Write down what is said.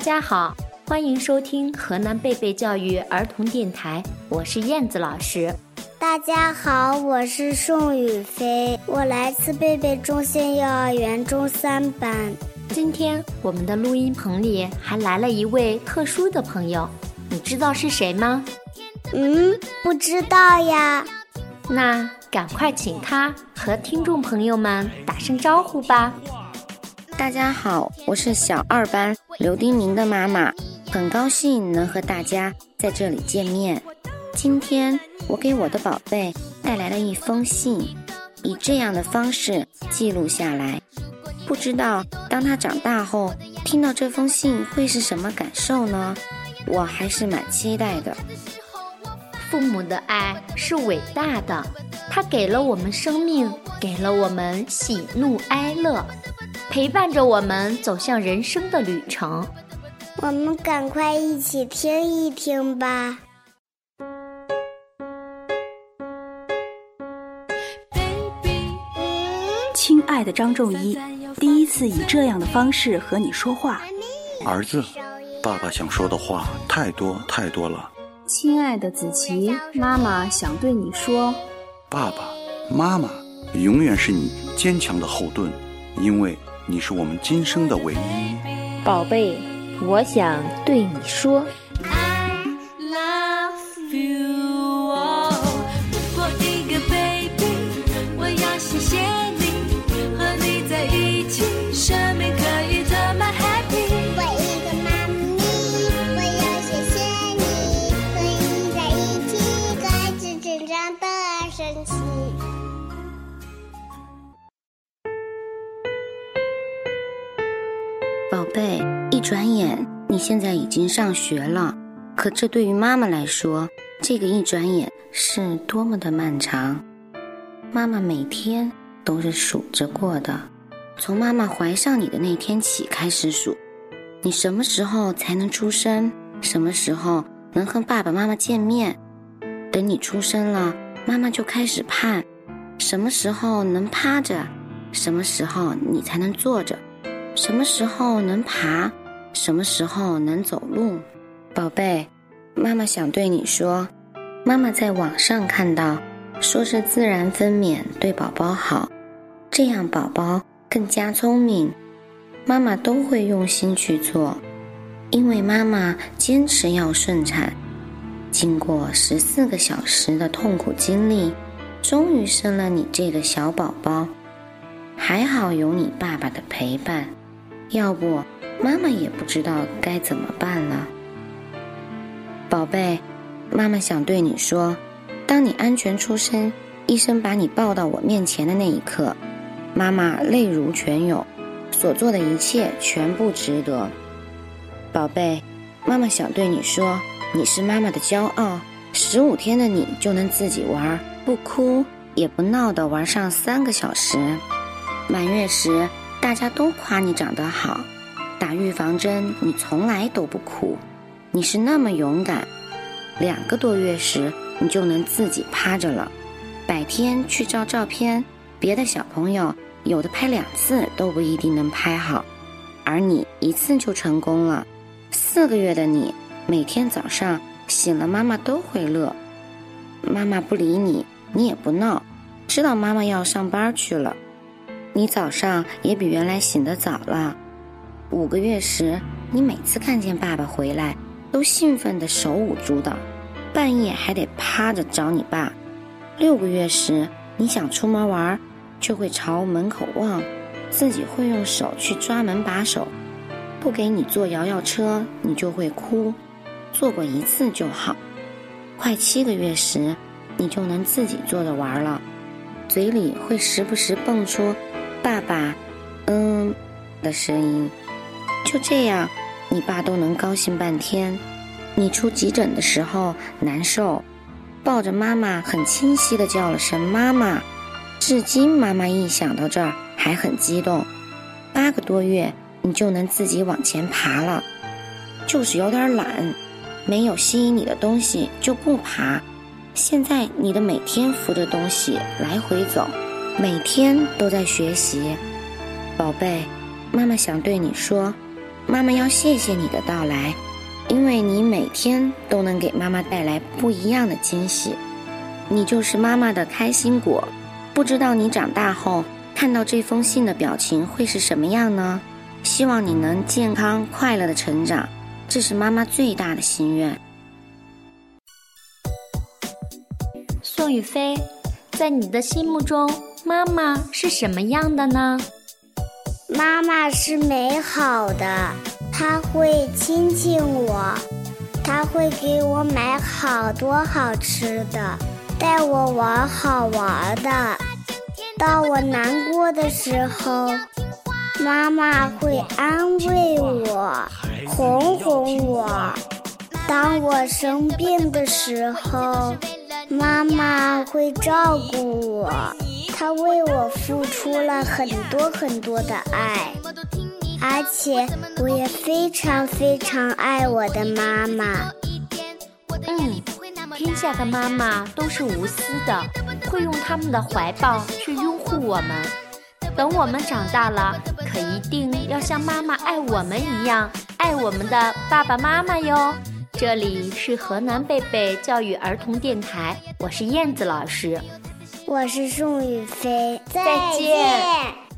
大家好，欢迎收听河南贝贝教育儿童电台，我是燕子老师。大家好，我是宋雨飞，我来自贝贝中心幼儿园中三班。今天我们的录音棚里还来了一位特殊的朋友，你知道是谁吗？嗯，不知道呀。那赶快请他和听众朋友们打声招呼吧。大家好，我是小二班刘丁宁的妈妈，很高兴能和大家在这里见面。今天我给我的宝贝带来了一封信，以这样的方式记录下来。不知道当他长大后听到这封信会是什么感受呢？我还是蛮期待的。父母的爱是伟大的，他给了我们生命，给了我们喜怒哀乐。陪伴着我们走向人生的旅程，我们赶快一起听一听吧。亲爱的张仲一，第一次以这样的方式和你说话。儿子，爸爸想说的话太多太多了。亲爱的子琪，妈妈想对你说，爸爸妈妈永远是你坚强的后盾，因为。你是我们今生的唯一，宝贝，我想对你说。宝转眼你现在已经上学了，可这对于妈妈来说，这个一转眼是多么的漫长。妈妈每天都是数着过的，从妈妈怀上你的那天起开始数，你什么时候才能出生？什么时候能和爸爸妈妈见面？等你出生了，妈妈就开始盼，什么时候能趴着？什么时候你才能坐着？什么时候能爬？什么时候能走路？宝贝，妈妈想对你说，妈妈在网上看到，说是自然分娩对宝宝好，这样宝宝更加聪明。妈妈都会用心去做，因为妈妈坚持要顺产。经过十四个小时的痛苦经历，终于生了你这个小宝宝，还好有你爸爸的陪伴。要不，妈妈也不知道该怎么办了。宝贝，妈妈想对你说：当你安全出生，医生把你抱到我面前的那一刻，妈妈泪如泉涌，所做的一切全部值得。宝贝，妈妈想对你说：你是妈妈的骄傲。十五天的你就能自己玩，不哭也不闹的玩上三个小时。满月时。大家都夸你长得好，打预防针你从来都不哭，你是那么勇敢。两个多月时你就能自己趴着了，白天去照照片，别的小朋友有的拍两次都不一定能拍好，而你一次就成功了。四个月的你每天早上醒了，妈妈都会乐，妈妈不理你，你也不闹，知道妈妈要上班去了。你早上也比原来醒得早了。五个月时，你每次看见爸爸回来，都兴奋得手舞足蹈，半夜还得趴着找你爸。六个月时，你想出门玩，却会朝门口望，自己会用手去抓门把手。不给你坐摇摇车，你就会哭，坐过一次就好。快七个月时，你就能自己坐着玩了，嘴里会时不时蹦出。爸爸，嗯，的声音，就这样，你爸都能高兴半天。你出急诊的时候难受，抱着妈妈很清晰的叫了声妈妈。至今妈妈一想到这儿还很激动。八个多月，你就能自己往前爬了，就是有点懒，没有吸引你的东西就不爬。现在你的每天扶着东西来回走。每天都在学习，宝贝，妈妈想对你说，妈妈要谢谢你的到来，因为你每天都能给妈妈带来不一样的惊喜。你就是妈妈的开心果，不知道你长大后看到这封信的表情会是什么样呢？希望你能健康快乐的成长，这是妈妈最大的心愿。宋雨飞，在你的心目中，妈妈是什么样的呢？妈妈是美好的，她会亲亲我，她会给我买好多好吃的。带我玩好玩的，到我难过的时候，妈妈会安慰我，哄哄我；当我生病的时候，妈妈会照顾我，她为我付出了很多很多的爱，而且我也非常非常爱我的妈妈。嗯。天下的妈妈都是无私的，会用他们的怀抱去拥护我们。等我们长大了，可一定要像妈妈爱我们一样爱我们的爸爸妈妈哟。这里是河南贝贝教育儿童电台，我是燕子老师，我是宋雨飞，再见。